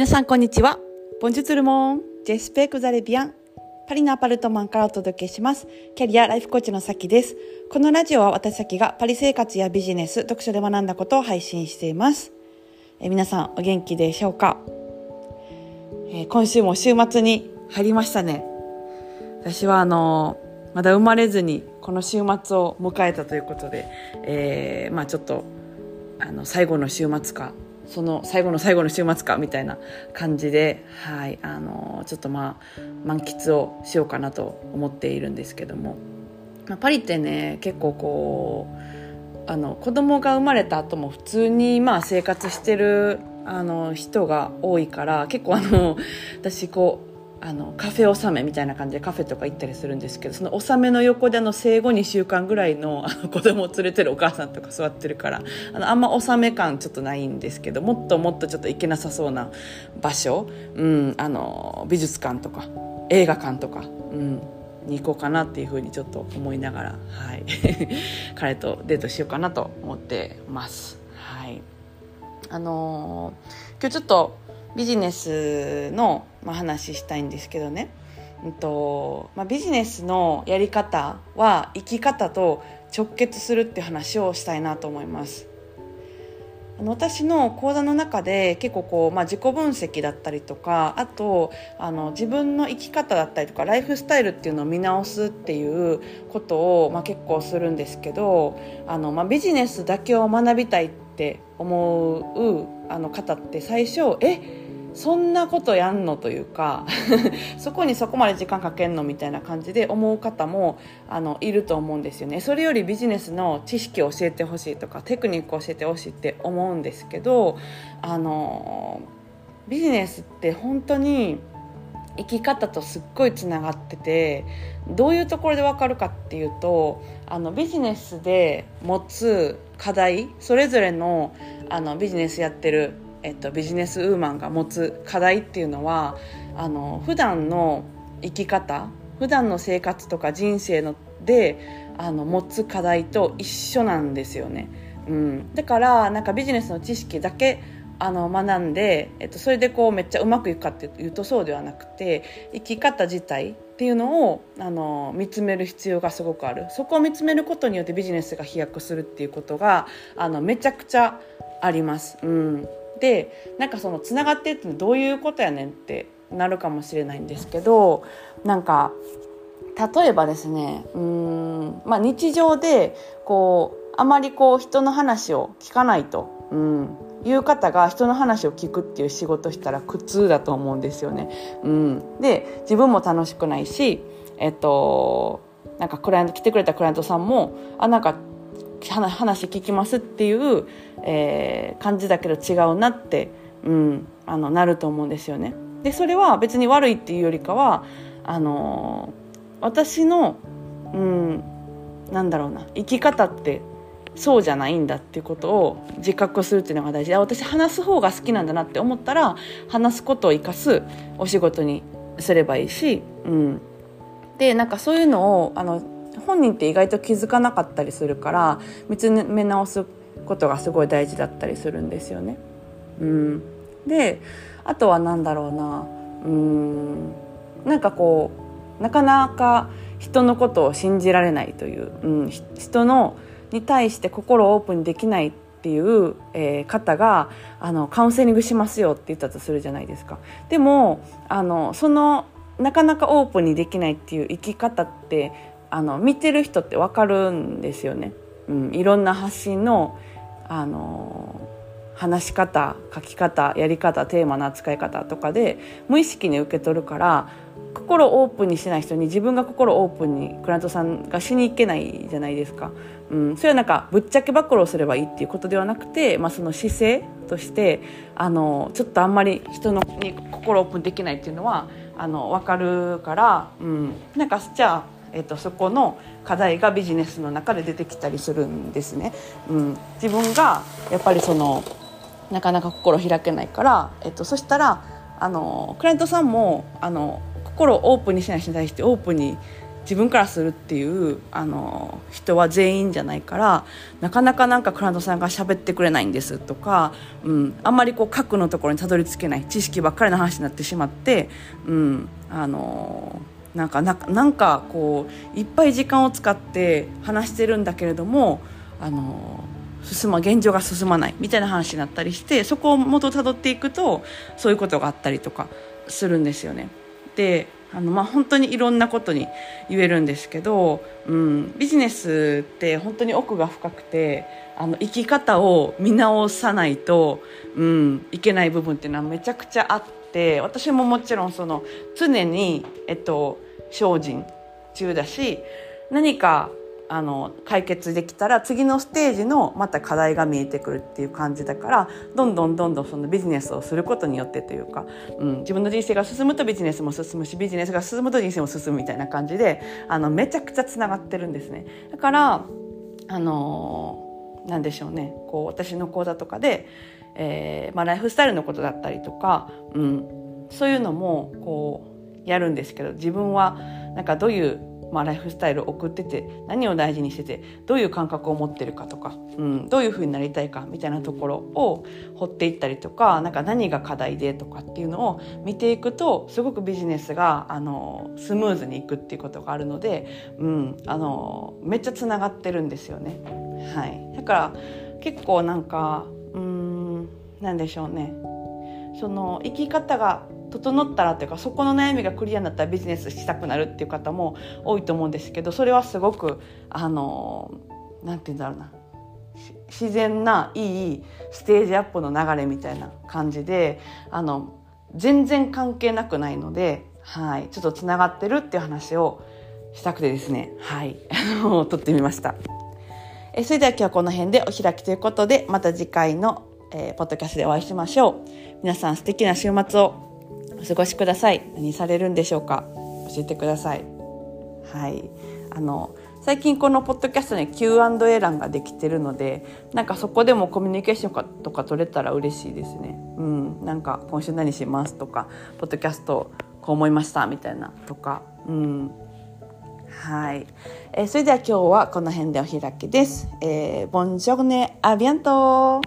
皆さんこんにちは。ボンジュツルモン、ジェスペクザレビアン。パリのアパルトマンからお届けします。キャリアライフコーチのさきです。このラジオは私さきがパリ生活やビジネス、読書で学んだことを配信しています。え皆さんお元気でしょうか、えー、今週も週末に入りましたね。私はあのー、まだ生まれずにこの週末を迎えたということで、えー、まあちょっとあの最後の週末かその最後の最後の週末かみたいな感じで、はい、あのちょっとまあ満喫をしようかなと思っているんですけども、まあ、パリってね結構こうあの子供が生まれた後も普通にまあ生活してるあの人が多いから結構あの私こうあのカフェ納めみたいな感じでカフェとか行ったりするんですけどその納めの横であの生後2週間ぐらいのあの子供を連れてるお母さんとか座ってるから あのあんま納め感ちょっとないんですけどもっともっとちょっと行けなさそうな場所、うん、あの美術館とか映画館とか、うん、に行こうかなっていうふうにちょっと思いながら、はい、彼とデートしようかなと思ってます。はいあのー、今日ちょっとビジネスの、まあ、話したいんですけどね、うんとまあ、ビジネスのやり方は生き方と直結するって話をしたいなと思います。あの私の講座の中で結構こう、まあ、自己分析だったりとかあとあの自分の生き方だったりとかライフスタイルっていうのを見直すっていうことを、まあ、結構するんですけどあの、まあ、ビジネスだけを学びたいって思うあの方って最初えそんなことやんのというか そこにそこまで時間かけんのみたいな感じで思う方もあのいると思うんですよね。それよりビジネスの知識を教えてほしいとかテクニックを教えてほしいって思うんですけどあのビジネスって本当に生き方とすっごいつながっててどういうところで分かるかっていうとあのビジネスで持つ課題それぞれのあのビジネスやってるえっと、ビジネスウーマンが持つ課題っていうのはあの普段の生き方普段の生活とか人生のであの持つ課題と一緒なんですよね。うん、だからなんかビジネスの知識だけあの学んで、えっと、それでこうめっちゃうまくいくかっていうとそうではなくて生き方自体っていうのをあの見つめる必要がすごくあるそこを見つめることによってビジネスが飛躍するっていうことがあのめちゃくちゃあります。うんでなんかそのつながってってどういうことやねんってなるかもしれないんですけどなんか例えばですねうん、まあ、日常でこうあまりこう人の話を聞かないと、うん、いう方が人の話を聞くっていう仕事したら苦痛だと思うんですよね。うん、で自分も楽しくないし、えっと、なんかクライアント来てくれたクライアントさんもあなんか話聞きますっていう、えー、感じだけど違うなって、うん、あのなると思うんですよね。でそれは別に悪いっていうよりかはあのー、私の、うん、なんだろうな生き方ってそうじゃないんだっていうことを自覚するっていうのが大事で私話す方が好きなんだなって思ったら話すことを生かすお仕事にすればいいし、うん、でなんかそういうのをあの本人って意外と気づかなかったりするから見つめ直すことがすごい大事だったりするんですよね。うん、であとは何だろうなうんなんかこうなかなか人のことを信じられないという、うん、人のに対して心をオープンにできないっていう、えー、方があのカウンセリングしますよって言ったとするじゃないですか。でもあのそのなかなかオープンにできないっていう生き方ってあの見てる人って分かるんですよね。うん、いろんな発信のあの話し方書き方やり方テーマの扱い方とかで無意識に受け取るから心オープンにしてない人に自分が心オープンにクライアントさんがしに行けないじゃないですか。うん、それはなんかぶっちゃけ暴露をすればいいっていうことではなくて、まあ、その姿勢としてあのちょっとあんまり人のに心オープンできないっていうのはあの分かるから、うん、なんかじゃあえーと、そこの課題がビジネスの中で出てきたりするんですね。うん、自分がやっぱりそのなかなか心開けないから、えーと、そしたらあのクライアントさんもあの心をオープンにしない人に対してオープンに自分からするっていうあの人は全員じゃないからなかなかなんかクライアントさんが喋ってくれないんですとか、うん、あんまりこう核のところにたどり着けない知識ばっかりの話になってしまって、うん、あのなんかなんかこういっぱい時間を使って話してるんだけれどもあの進ま現状が進まないみたいな話になったりしてそこを元たどっていくとそういうことがあったりとかするんですよね。であのまあ、本当にいろんなことに言えるんですけど、うん、ビジネスって本当に奥が深くてあの生き方を見直さないと、うん、いけない部分っていうのはめちゃくちゃあって私ももちろんその常に、えっと、精進中だし何かあの解決できたら次のステージのまた課題が見えてくるっていう感じだからどんどんどんどんそのビジネスをすることによってというか、うん、自分の人生が進むとビジネスも進むしビジネスが進むと人生も進むみたいな感じであのめちゃくちゃつながってるんですね。だからあのなんでしょうねこう私の講座とかで、えーまあ、ライフスタイルのことだったりとか、うん、そういうのもこうやるんですけど自分はなんかどういうまあ、ライフスタイルを送ってて何を大事にしててどういう感覚を持ってるかとか、うん、どういうふうになりたいかみたいなところを掘っていったりとかなんか何が課題でとかっていうのを見ていくとすごくビジネスがあのスムーズにいくっていうことがあるので、うん、あのめっちゃつながってるんですよね。はい、だから結構なんかうんなんでしょうね。その生き方が整ったらというかそこの悩みがクリアになったらビジネスしたくなるっていう方も多いと思うんですけどそれはすごくあのなんて言うんだろうな。自然ないいステージアップの流れみたいな感じであの全然関係なくないので、はい、ちょっとつながってるっていう話をしたくてですね、はい、撮ってみました。えそれでは今日はこの辺でお開きということでまた次回の、えー、ポッドキャストでお会いしましょう。皆さん素敵な週末をお過ごしください。何されるんでしょうか？教えてください。はい。あの最近このポッドキャストに Q&A 欄ができてるのでなんかそこでもコミュニケーションとか取れたら嬉しいですね。うん。なんか今週何しますとかポッドキャストこう思いましたみたいなとか。うん。はい、えー、それでは今日はこの辺でお開きです。えー、ボンジョルネアビアント